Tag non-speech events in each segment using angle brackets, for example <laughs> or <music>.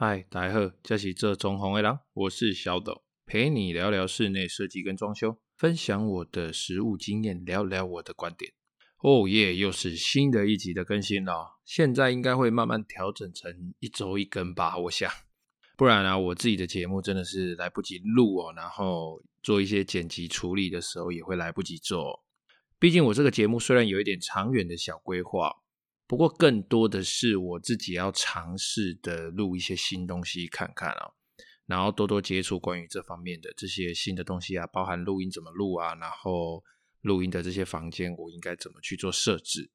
嗨，大家好，这是做装潢的人，我是小斗，陪你聊聊室内设计跟装修，分享我的实务经验，聊聊我的观点。哦耶，又是新的一集的更新了，现在应该会慢慢调整成一周一更吧，我想，不然啊，我自己的节目真的是来不及录哦，然后做一些剪辑处理的时候也会来不及做。毕竟我这个节目虽然有一点长远的小规划。不过，更多的是我自己要尝试的录一些新东西看看啊，然后多多接触关于这方面的这些新的东西啊，包含录音怎么录啊，然后录音的这些房间我应该怎么去做设置。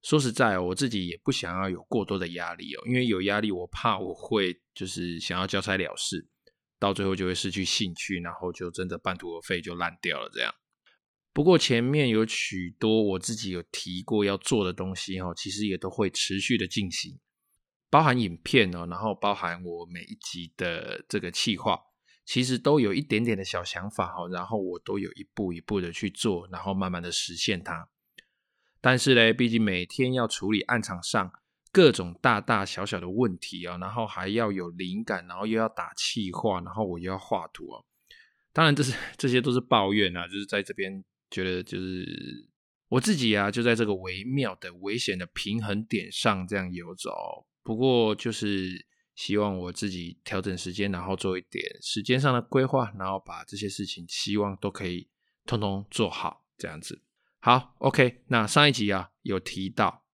说实在，我自己也不想要有过多的压力哦，因为有压力，我怕我会就是想要交差了事，到最后就会失去兴趣，然后就真的半途而废，就烂掉了这样。不过前面有许多我自己有提过要做的东西哈，其实也都会持续的进行，包含影片哦，然后包含我每一集的这个企划，其实都有一点点的小想法哈，然后我都有一步一步的去做，然后慢慢的实现它。但是嘞，毕竟每天要处理案场上各种大大小小的问题啊，然后还要有灵感，然后又要打企划，然后我又要画图哦。当然这是这些都是抱怨啊，就是在这边。觉得就是我自己啊，就在这个微妙的、危险的平衡点上这样游走。不过就是希望我自己调整时间，然后做一点时间上的规划，然后把这些事情希望都可以通通做好这样子。好，OK。那上一集啊有提到，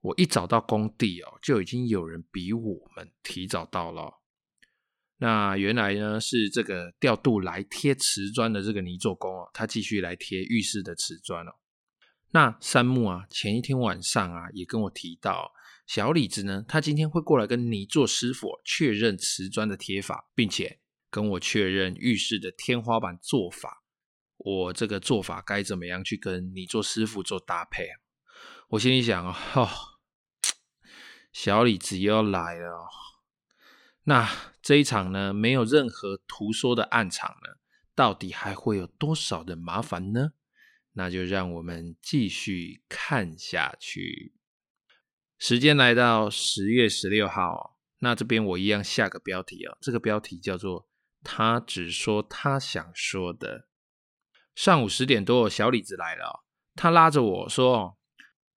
我一找到工地哦，就已经有人比我们提早到了。那原来呢是这个调度来贴瓷砖的这个泥作工哦，他继续来贴浴室的瓷砖哦。那山木啊，前一天晚上啊也跟我提到，小李子呢，他今天会过来跟泥作师傅确认瓷砖的贴法，并且跟我确认浴室的天花板做法。我这个做法该怎么样去跟泥作师傅做搭配？我心里想哦，<tsk> 小李子又要来了。那这一场呢，没有任何图说的暗场呢，到底还会有多少的麻烦呢？那就让我们继续看下去。时间来到十月十六号，那这边我一样下个标题哦，这个标题叫做“他只说他想说的”。上午十点多，小李子来了，他拉着我说：“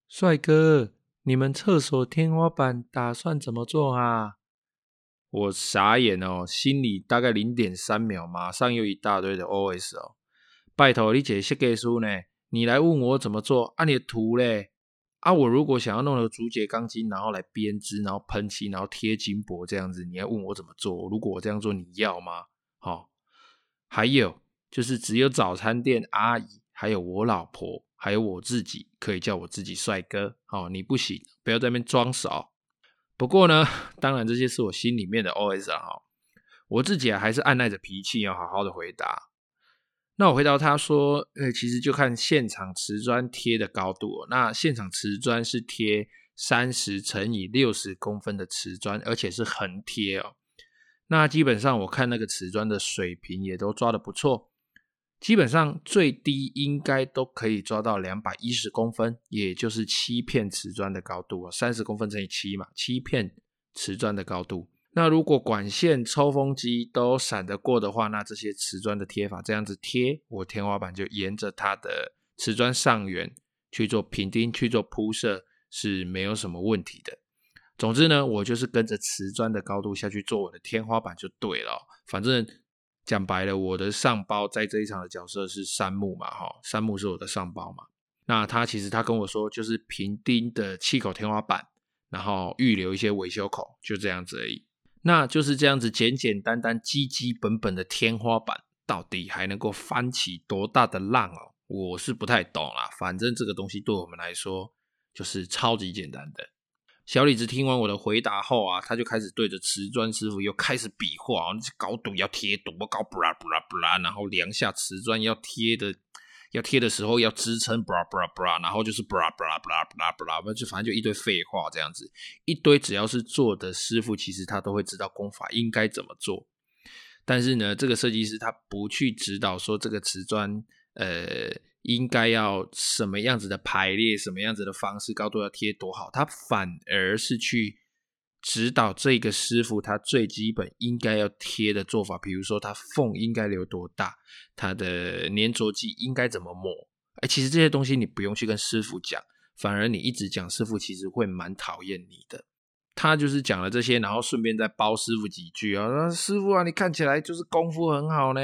帅哥，你们厕所天花板打算怎么做啊？”我傻眼哦，心里大概零点三秒，马上又一大堆的 OS 哦。拜托你一个设计师呢，你来问我怎么做？按、你的图嘞，啊，我如果想要弄个竹节钢筋，然后来编织，然后喷漆，然后贴金箔这样子，你要问我怎么做？如果我这样做，你要吗？好、哦，还有就是只有早餐店阿姨，还有我老婆，还有我自己可以叫我自己帅哥。好、哦，你不行，不要在那边装傻。不过呢，当然这些是我心里面的 OS 啊，我自己啊还是按捺着脾气要好好的回答。那我回答他说，呃，其实就看现场瓷砖贴的高度。那现场瓷砖是贴三十乘以六十公分的瓷砖，而且是横贴哦。那基本上我看那个瓷砖的水平也都抓得不错。基本上最低应该都可以抓到两百一十公分，也就是七片瓷砖的高度啊，三十公分乘以七嘛，七片瓷砖的高度。那如果管线、抽风机都闪得过的话，那这些瓷砖的贴法这样子贴，我天花板就沿着它的瓷砖上缘去做平钉、去做铺设是没有什么问题的。总之呢，我就是跟着瓷砖的高度下去做我的天花板就对了，反正。讲白了，我的上包在这一场的角色是山木嘛，哈，山木是我的上包嘛。那他其实他跟我说，就是平钉的气口天花板，然后预留一些维修口，就这样子而已。那就是这样子简简单单、基基本本的天花板，到底还能够翻起多大的浪哦？我是不太懂啦。反正这个东西对我们来说，就是超级简单的。小李子听完我的回答后啊，他就开始对着瓷砖师傅又开始比划，那高度要贴多高，布拉布拉布拉，然后量下瓷砖要贴的，要贴的时候要支撑，布拉布拉布拉，然后就是布拉布拉布拉布拉布拉，就反正就一堆废话这样子，一堆只要是做的师傅，其实他都会知道工法应该怎么做，但是呢，这个设计师他不去指导说这个瓷砖，呃。应该要什么样子的排列，什么样子的方式，高度要贴多好，他反而是去指导这个师傅他最基本应该要贴的做法，比如说他缝应该留多大，他的粘着剂应该怎么抹。哎，其实这些东西你不用去跟师傅讲，反而你一直讲，师傅其实会蛮讨厌你的。他就是讲了这些，然后顺便再包师傅几句啊，说师傅啊，你看起来就是功夫很好呢，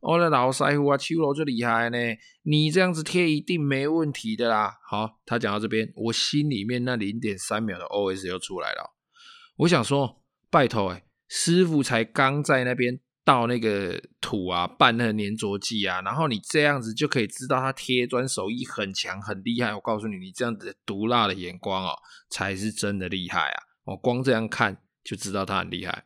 我的老师傅啊，手路就厉害呢，你这样子贴一定没问题的啦。好，他讲到这边，我心里面那零点三秒的 OS 又出来了，我想说，拜托哎，师傅才刚在那边倒那个土啊，拌那个粘着剂啊，然后你这样子就可以知道他贴砖手艺很强很厉害。我告诉你，你这样子毒辣的眼光哦，才是真的厉害啊。我光这样看就知道他很厉害。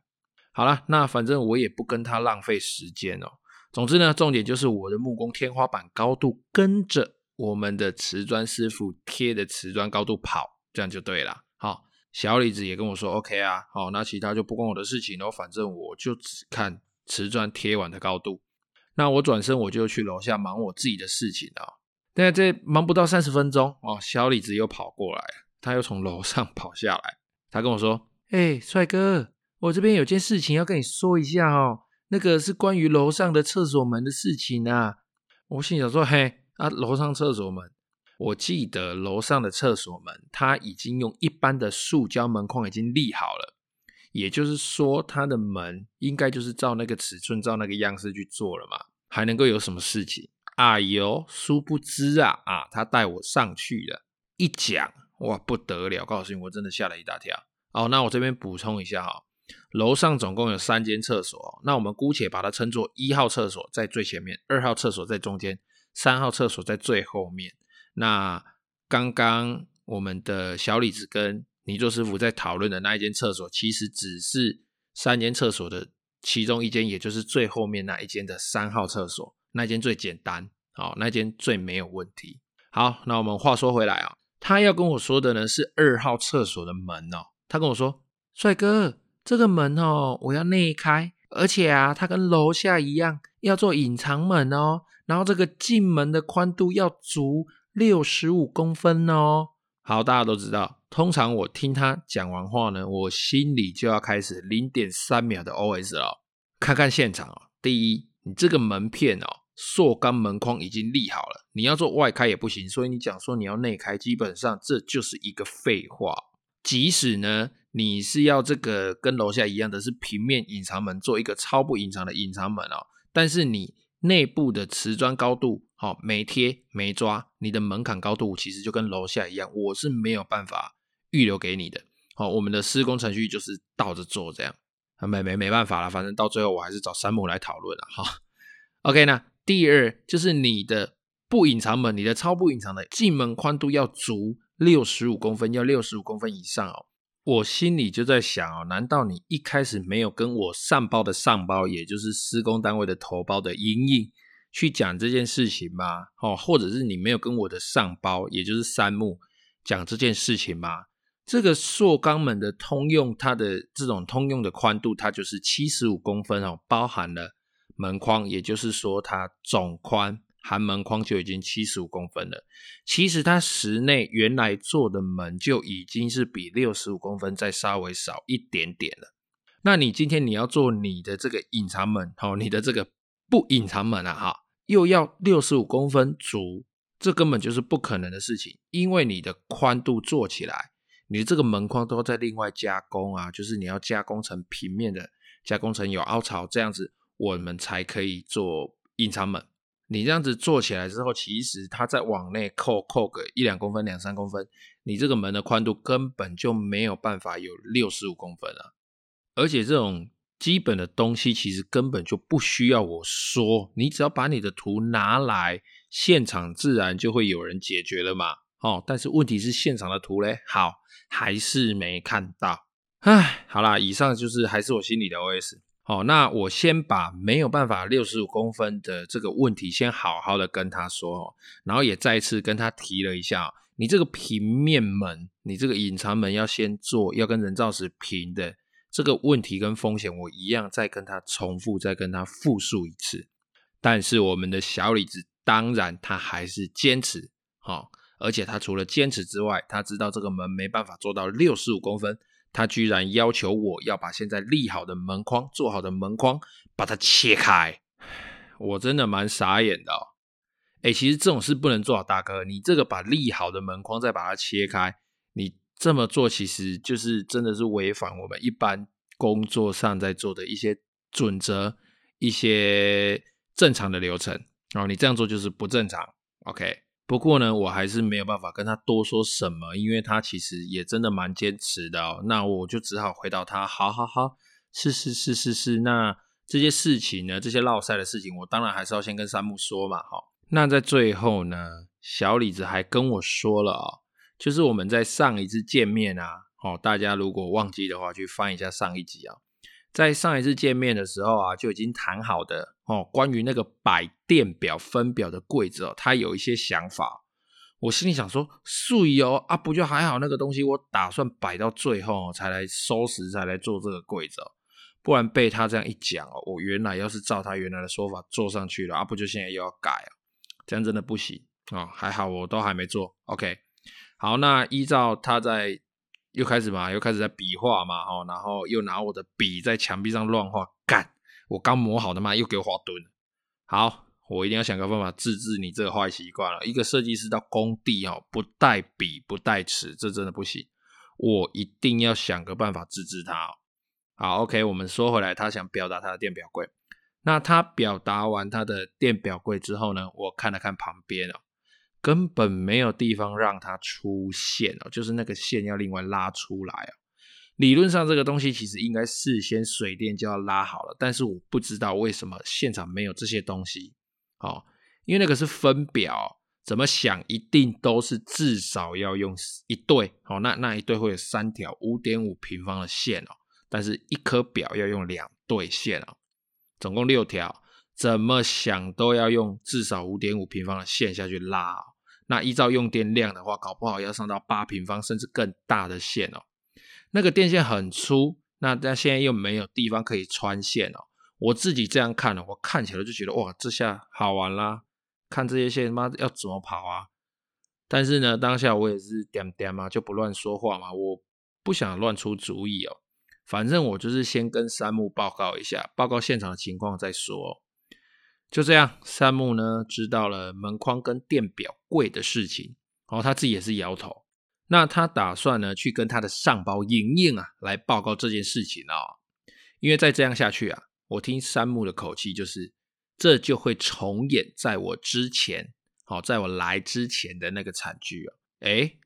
好了，那反正我也不跟他浪费时间哦。总之呢，重点就是我的木工天花板高度跟着我们的瓷砖师傅贴的瓷砖高度跑，这样就对了。好，小李子也跟我说 OK 啊。好，那其他就不关我的事情喽。反正我就只看瓷砖贴完的高度。那我转身我就去楼下忙我自己的事情了。但这忙不到三十分钟哦，小李子又跑过来，他又从楼上 <laughs> 跑下来。他跟我说：“哎、欸，帅哥，我这边有件事情要跟你说一下哦。那个是关于楼上的厕所门的事情啊。”我心想说：“嘿，啊，楼上厕所门，我记得楼上的厕所门，它已经用一般的塑胶门框已经立好了，也就是说，它的门应该就是照那个尺寸、照那个样式去做了嘛，还能够有什么事情？哎呦，殊不知啊，啊，他带我上去了，一讲。”哇，不得了！告诉你，我真的吓了一大跳。好，那我这边补充一下哈，楼上总共有三间厕所，那我们姑且把它称作一号厕所在最前面，二号厕所在中间，三号厕所在最后面。那刚刚我们的小李子跟泥作师傅在讨论的那一间厕所，其实只是三间厕所的其中一间，也就是最后面那一间的三号厕所，那间最简单，好，那间最没有问题。好，那我们话说回来啊。他要跟我说的呢是二号厕所的门哦。他跟我说：“帅哥，这个门哦，我要内开，而且啊，它跟楼下一样要做隐藏门哦。然后这个进门的宽度要足六十五公分哦。”好，大家都知道，通常我听他讲完话呢，我心里就要开始零点三秒的 OS 了。看看现场哦，第一，你这个门片哦。塑钢门框已经立好了，你要做外开也不行，所以你讲说你要内开，基本上这就是一个废话。即使呢，你是要这个跟楼下一样的是平面隐藏门，做一个超不隐藏的隐藏门哦，但是你内部的瓷砖高度好没贴没抓，你的门槛高度其实就跟楼下一样，我是没有办法预留给你的。好，我们的施工程序就是倒着做这样，没没没办法了，反正到最后我还是找山姆来讨论了哈。OK 呢？第二就是你的不隐藏门，你的超不隐藏的进门宽度要足六十五公分，要六十五公分以上哦。我心里就在想哦，难道你一开始没有跟我上包的上包，也就是施工单位的头包的营运去讲这件事情吗？哦，或者是你没有跟我的上包，也就是三木讲这件事情吗？这个塑钢门的通用，它的这种通用的宽度，它就是七十五公分哦，包含了。门框，也就是说，它总宽含门框就已经七十五公分了。其实它室内原来做的门就已经是比六十五公分再稍微少一点点了。那你今天你要做你的这个隐藏门，哦，你的这个不隐藏门啊，哈，又要六十五公分足，这根本就是不可能的事情。因为你的宽度做起来，你的这个门框都要再另外加工啊，就是你要加工成平面的，加工成有凹槽这样子。我们才可以做隐藏门。你这样子做起来之后，其实它再往内扣扣个一两公分、两三公分，你这个门的宽度根本就没有办法有六十五公分啊！而且这种基本的东西，其实根本就不需要我说，你只要把你的图拿来，现场自然就会有人解决了嘛。哦，但是问题是现场的图嘞，好，还是没看到。唉，好啦，以上就是还是我心里的 OS。好，那我先把没有办法六十五公分的这个问题先好好的跟他说，然后也再次跟他提了一下，你这个平面门，你这个隐藏门要先做，要跟人造石平的这个问题跟风险，我一样再跟他重复，再跟他复述一次。但是我们的小李子当然他还是坚持，好，而且他除了坚持之外，他知道这个门没办法做到六十五公分。他居然要求我要把现在立好的门框、做好的门框把它切开，我真的蛮傻眼的哦。哎，其实这种事不能做好，大哥，你这个把立好的门框再把它切开，你这么做其实就是真的是违反我们一般工作上在做的一些准则、一些正常的流程。然后你这样做就是不正常。OK。不过呢，我还是没有办法跟他多说什么，因为他其实也真的蛮坚持的哦。那我就只好回答他：好好好，是是是是是。那这些事情呢，这些烙赛的事情，我当然还是要先跟山木说嘛。好，那在最后呢，小李子还跟我说了哦，就是我们在上一次见面啊，哦，大家如果忘记的话，去翻一下上一集啊。在上一次见面的时候啊，就已经谈好的哦，关于那个摆电表分表的柜子哦，他有一些想法。我心里想说，水哦啊，不就还好那个东西，我打算摆到最后才来收拾，才来做这个柜子哦。不然被他这样一讲哦，我原来要是照他原来的说法做上去了啊，不就现在又要改哦，这样真的不行哦。还好我都还没做，OK。好，那依照他在。又开始嘛，又开始在比划嘛，哦，然后又拿我的笔在墙壁上乱画，干！我刚磨好的嘛，又给我画墩。好，我一定要想个办法治治你这个坏习惯了。一个设计师到工地哦，不带笔不带尺，这真的不行。我一定要想个办法治治他。好，OK，我们说回来，他想表达他的电表柜。那他表达完他的电表柜之后呢，我看了看旁边哦。根本没有地方让它出线哦，就是那个线要另外拉出来哦。理论上这个东西其实应该事先水电就要拉好了，但是我不知道为什么现场没有这些东西哦，因为那个是分表，怎么想一定都是至少要用一对哦，那那一对会有三条五点五平方的线哦，但是一颗表要用两对线哦，总共六条，怎么想都要用至少五点五平方的线下去拉哦。那依照用电量的话，搞不好要上到八平方甚至更大的线哦。那个电线很粗，那但现在又没有地方可以穿线哦。我自己这样看了，我看起来就觉得哇，这下好玩啦！看这些线，妈要怎么跑啊？但是呢，当下我也是点点嘛，就不乱说话嘛，我不想乱出主意哦。反正我就是先跟山木报告一下，报告现场的情况再说。就这样，山木呢知道了门框跟电表柜的事情，然后他自己也是摇头。那他打算呢去跟他的上包莹莹啊来报告这件事情哦，因为再这样下去啊，我听山木的口气就是，这就会重演在我之前，好，在我来之前的那个惨剧啊。诶，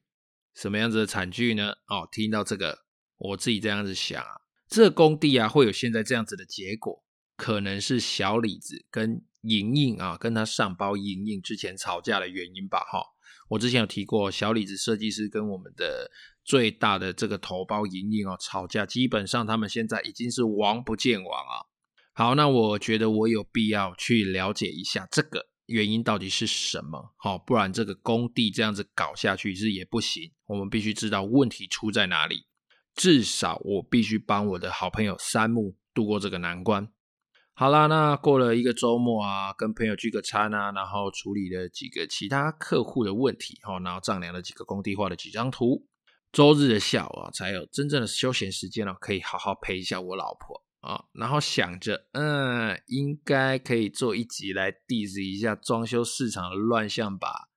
什么样子的惨剧呢？哦，听到这个，我自己这样子想啊，这工地啊会有现在这样子的结果，可能是小李子跟。莹莹啊，跟他上包莹莹之前吵架的原因吧，哈，我之前有提过，小李子设计师跟我们的最大的这个头包莹莹哦吵架，基本上他们现在已经是王不见王啊。好，那我觉得我有必要去了解一下这个原因到底是什么，好，不然这个工地这样子搞下去是也不行，我们必须知道问题出在哪里，至少我必须帮我的好朋友山木度过这个难关。好啦，那过了一个周末啊，跟朋友聚个餐啊，然后处理了几个其他客户的问题，哈，然后丈量了几个工地画了几张图。周日的下午啊，才有真正的休闲时间了，可以好好陪一下我老婆啊。然后想着，嗯，应该可以做一集来 diss 一下装修市场的乱象吧，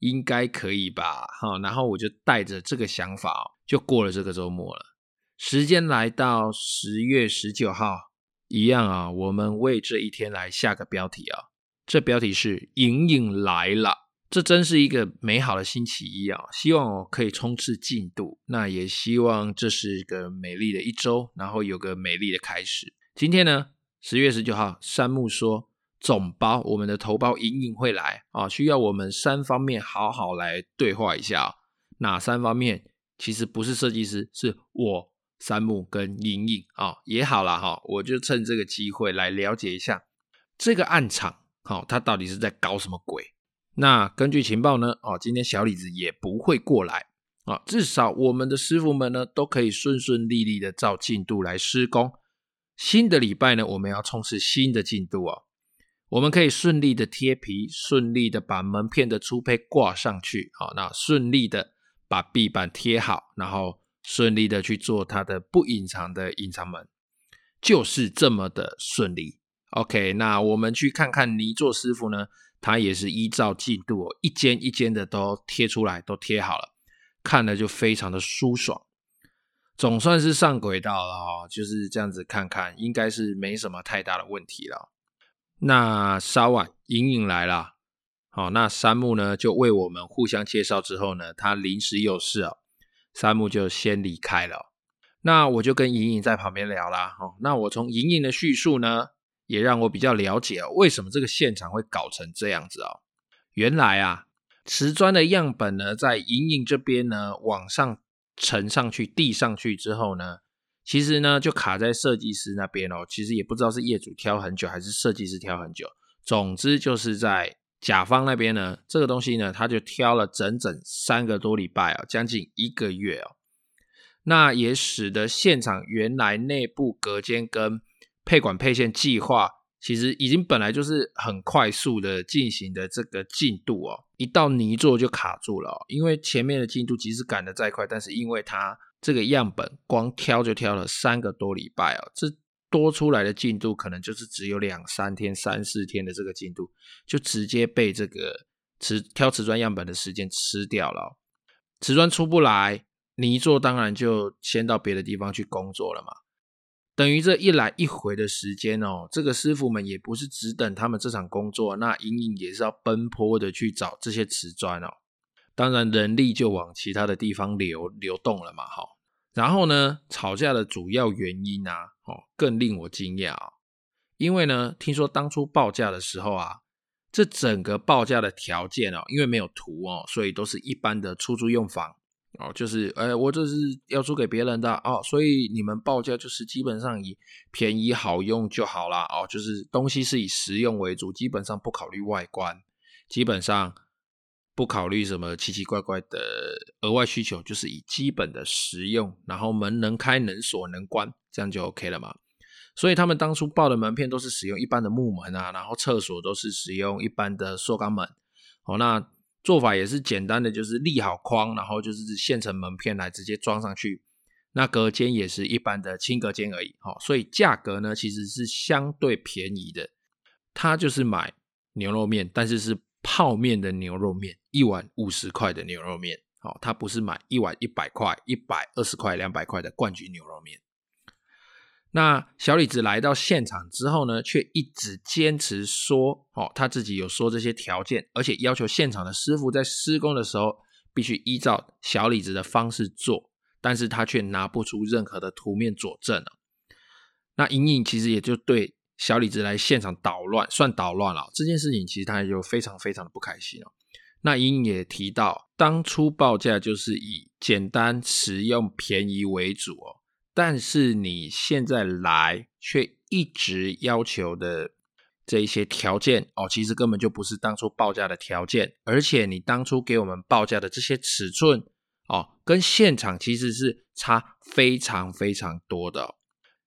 应该可以吧，哈。然后我就带着这个想法，就过了这个周末了。时间来到十月十九号。一样啊，我们为这一天来下个标题啊。这标题是“隐隐来了”，这真是一个美好的星期一啊！希望我可以冲刺进度，那也希望这是一个美丽的一周，然后有个美丽的开始。今天呢，十月十九号，山木说总包我们的头包隐隐会来啊，需要我们三方面好好来对话一下。哪三方面？其实不是设计师，是我。山木跟莹莹啊也好了哈，我就趁这个机会来了解一下这个暗场，好，他到底是在搞什么鬼？那根据情报呢，哦，今天小李子也不会过来啊，至少我们的师傅们呢都可以顺顺利利的照进度来施工。新的礼拜呢，我们要冲刺新的进度哦，我们可以顺利的贴皮，顺利的把门片的粗胚挂上去，好，那顺利的把壁板贴好，然后。顺利的去做他的不隐藏的隐藏门，就是这么的顺利。OK，那我们去看看泥作师傅呢，他也是依照进度哦，一间一间的都贴出来，都贴好了，看了就非常的舒爽，总算是上轨道了哦，就是这样子看看，应该是没什么太大的问题了。那稍晚，莹莹来了。好，那山木呢就为我们互相介绍之后呢，他临时有事哦，山木就先离开了。那我就跟莹莹在旁边聊啦。哦，那我从莹莹的叙述呢，也让我比较了解哦，为什么这个现场会搞成这样子哦。原来啊，瓷砖的样本呢，在莹莹这边呢往上呈上去递上去之后呢，其实呢就卡在设计师那边哦。其实也不知道是业主挑很久，还是设计师挑很久。总之就是在。甲方那边呢，这个东西呢，他就挑了整整三个多礼拜啊，将近一个月哦。那也使得现场原来内部隔间跟配管配线计划，其实已经本来就是很快速的进行的这个进度哦，一到泥做就卡住了哦。因为前面的进度即使赶得再快，但是因为它这个样本光挑就挑了三个多礼拜哦，这。多出来的进度可能就是只有两三天、三四天的这个进度，就直接被这个瓷挑瓷砖样本的时间吃掉了。瓷砖出不来，泥做当然就先到别的地方去工作了嘛。等于这一来一回的时间哦，这个师傅们也不是只等他们这场工作，那隐隐也是要奔波的去找这些瓷砖哦。当然人力就往其他的地方流流动了嘛，哈。然后呢，吵架的主要原因啊，哦，更令我惊讶哦，因为呢，听说当初报价的时候啊，这整个报价的条件哦，因为没有图哦，所以都是一般的出租用房哦，就是，哎，我这是要租给别人的哦，所以你们报价就是基本上以便宜好用就好啦哦，就是东西是以实用为主，基本上不考虑外观，基本上。不考虑什么奇奇怪怪的额外需求，就是以基本的实用，然后门能开能锁能关，这样就 OK 了嘛。所以他们当初报的门片都是使用一般的木门啊，然后厕所都是使用一般的塑钢门。哦，那做法也是简单的，就是立好框，然后就是现成门片来直接装上去。那隔间也是一般的轻隔间而已。哦，所以价格呢其实是相对便宜的。他就是买牛肉面，但是是。泡面的牛肉面，一碗五十块的牛肉面，哦，他不是买一碗一百块、一百二十块、两百块的冠军牛肉面。那小李子来到现场之后呢，却一直坚持说，哦，他自己有说这些条件，而且要求现场的师傅在施工的时候必须依照小李子的方式做，但是他却拿不出任何的图面佐证了。那莹莹其实也就对。小李子来现场捣乱，算捣乱了。这件事情其实他就非常非常的不开心哦。那英也提到，当初报价就是以简单、实用、便宜为主哦。但是你现在来却一直要求的这一些条件哦，其实根本就不是当初报价的条件，而且你当初给我们报价的这些尺寸哦，跟现场其实是差非常非常多的。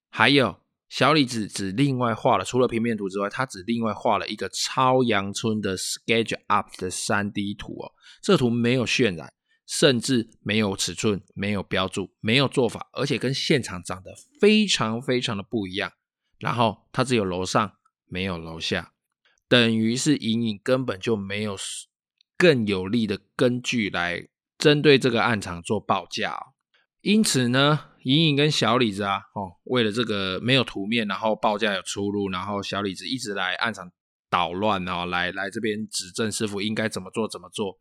还有。小李子只另外画了，除了平面图之外，他只另外画了一个超阳村的 SketchUp 的 3D 图哦。这图没有渲染，甚至没有尺寸，没有标注，没有做法，而且跟现场长得非常非常的不一样。然后它只有楼上，没有楼下，等于是隐隐根本就没有更有力的根据来针对这个案场做报价哦。因此呢，莹莹跟小李子啊，哦，为了这个没有图面，然后报价有出入，然后小李子一直来暗场捣乱，哦来来这边指正师傅应该怎么做怎么做。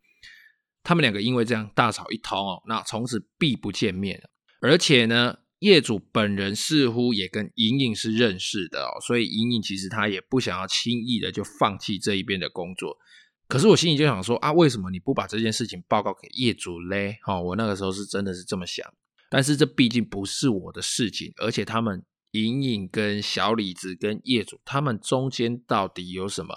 他们两个因为这样大吵一通哦，那从此必不见面。而且呢，业主本人似乎也跟莹莹是认识的哦，所以莹莹其实他也不想要轻易的就放弃这一边的工作。可是我心里就想说啊，为什么你不把这件事情报告给业主嘞？哦，我那个时候是真的是这么想。但是这毕竟不是我的事情，而且他们隐隐跟小李子跟业主他们中间到底有什么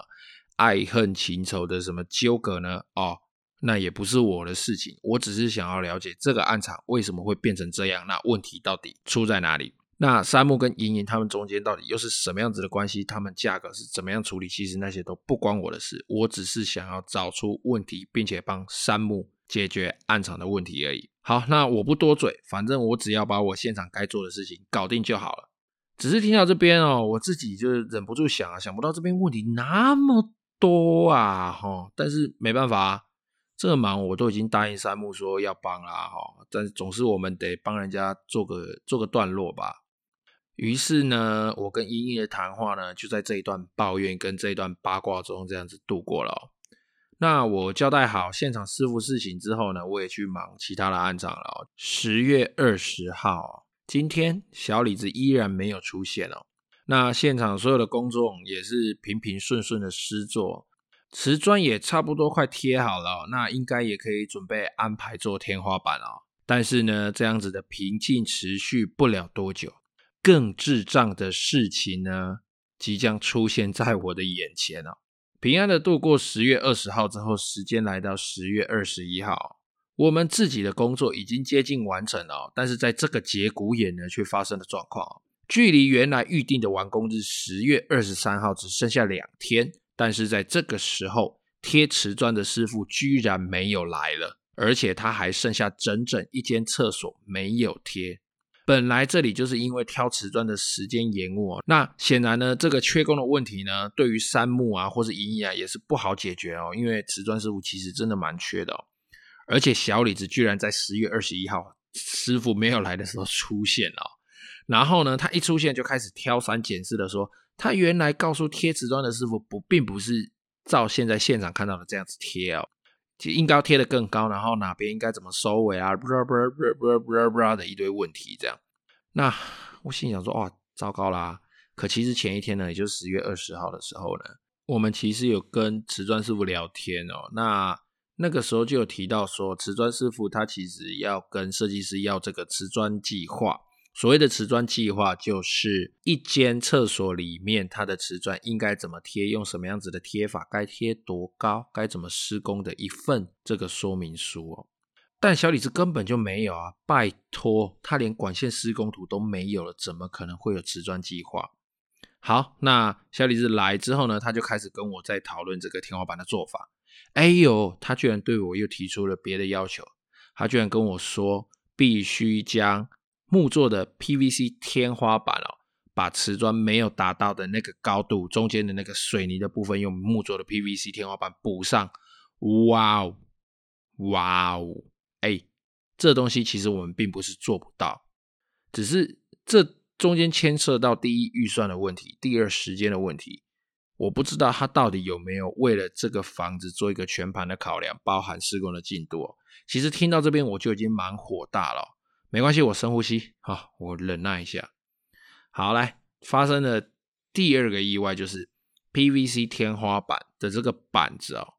爱恨情仇的什么纠葛呢？哦，那也不是我的事情，我只是想要了解这个案场为什么会变成这样，那问题到底出在哪里？那山木跟隐隐他们中间到底又是什么样子的关系？他们价格是怎么样处理？其实那些都不关我的事，我只是想要找出问题，并且帮山木解决案场的问题而已。好，那我不多嘴，反正我只要把我现场该做的事情搞定就好了。只是听到这边哦，我自己就忍不住想啊，想不到这边问题那么多啊，哈！但是没办法，这个忙我都已经答应山木说要帮啦，哈！但总是我们得帮人家做个做个段落吧。于是呢，我跟茵茵的谈话呢，就在这一段抱怨跟这一段八卦中这样子度过了。那我交代好现场师傅事情之后呢，我也去忙其他的案场了。十月二十号，今天小李子依然没有出现哦。那现场所有的工作也是平平顺顺的施作，瓷砖也差不多快贴好了，那应该也可以准备安排做天花板了。但是呢，这样子的平静持续不了多久。更智障的事情呢，即将出现在我的眼前哦。平安的度过十月二十号之后，时间来到十月二十一号，我们自己的工作已经接近完成了，但是在这个节骨眼呢，却发生了状况。距离原来预定的完工日十月二十三号只剩下两天，但是在这个时候，贴瓷砖的师傅居然没有来了，而且他还剩下整整一间厕所没有贴。本来这里就是因为挑瓷砖的时间延误哦，那显然呢，这个缺工的问题呢，对于山木啊或是茵茵啊也是不好解决哦，因为瓷砖师傅其实真的蛮缺的哦，而且小李子居然在十月二十一号师傅没有来的时候出现了哦，然后呢，他一出现就开始挑三拣四的说，他原来告诉贴瓷砖的师傅不，并不是照现在现场看到的这样子贴哦。其实应该贴得更高，然后哪边应该怎么收尾啊？不知道不知道不知道不知道不知道不知道的一堆问题，这样。那我心想说，哇，糟糕啦！可其实前一天呢，也就是十月二十号的时候呢，我们其实有跟瓷砖师傅聊天哦。那那个时候就有提到说，瓷砖师傅他其实要跟设计师要这个瓷砖计划。所谓的瓷砖计划，就是一间厕所里面它的瓷砖应该怎么贴，用什么样子的贴法，该贴多高，该怎么施工的一份这个说明书哦。但小李子根本就没有啊！拜托，他连管线施工图都没有了，怎么可能会有瓷砖计划？好，那小李子来之后呢，他就开始跟我在讨论这个天花板的做法。哎呦，他居然对我又提出了别的要求，他居然跟我说必须将。木做的 PVC 天花板哦，把瓷砖没有达到的那个高度，中间的那个水泥的部分，用木做的 PVC 天花板补上。哇哦，哇哦，哎，这东西其实我们并不是做不到，只是这中间牵涉到第一预算的问题，第二时间的问题。我不知道他到底有没有为了这个房子做一个全盘的考量，包含施工的进度。其实听到这边我就已经蛮火大了。没关系，我深呼吸，好，我忍耐一下。好，来，发生的第二个意外就是 PVC 天花板的这个板子哦，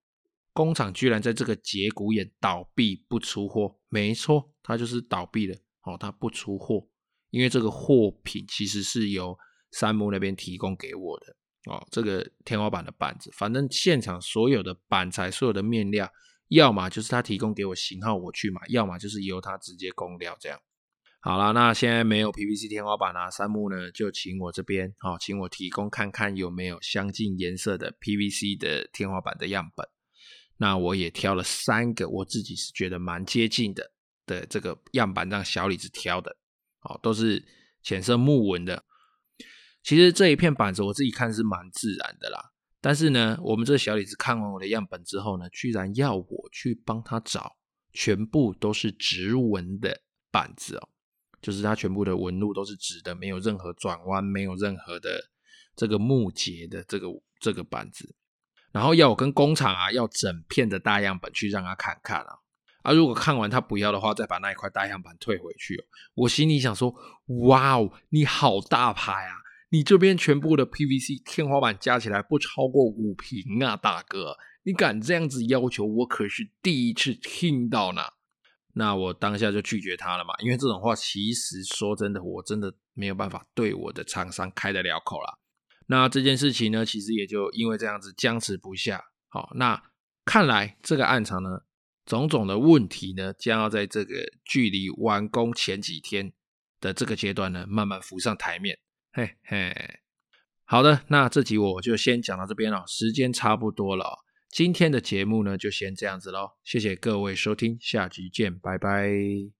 工厂居然在这个节骨眼倒闭不出货。没错，它就是倒闭了。哦，它不出货，因为这个货品其实是由山木那边提供给我的。哦，这个天花板的板子，反正现场所有的板材、所有的面料。要么就是他提供给我型号我去买，要么就是由他直接供料这样。好了，那现在没有 PVC 天花板啊，三木呢就请我这边好，请我提供看看有没有相近颜色的 PVC 的天花板的样本。那我也挑了三个，我自己是觉得蛮接近的的这个样板，让小李子挑的，哦，都是浅色木纹的。其实这一片板子我自己看是蛮自然的啦。但是呢，我们这小李子看完我的样本之后呢，居然要我去帮他找全部都是直纹的板子哦，就是它全部的纹路都是直的，没有任何转弯，没有任何的这个木节的这个这个板子，然后要我跟工厂啊要整片的大样本去让他看看啊，啊如果看完他不要的话，再把那一块大样本退回去哦。我心里想说，哇哦，你好大牌啊！你这边全部的 PVC 天花板加起来不超过五平啊，大哥，你敢这样子要求，我可是第一次听到呢。那我当下就拒绝他了嘛，因为这种话其实说真的，我真的没有办法对我的厂商开得了口了。那这件事情呢，其实也就因为这样子僵持不下。好，那看来这个暗场呢，种种的问题呢，将要在这个距离完工前几天的这个阶段呢，慢慢浮上台面。嘿嘿，好的，那这集我就先讲到这边了，时间差不多了。今天的节目呢，就先这样子喽，谢谢各位收听，下集见，拜拜。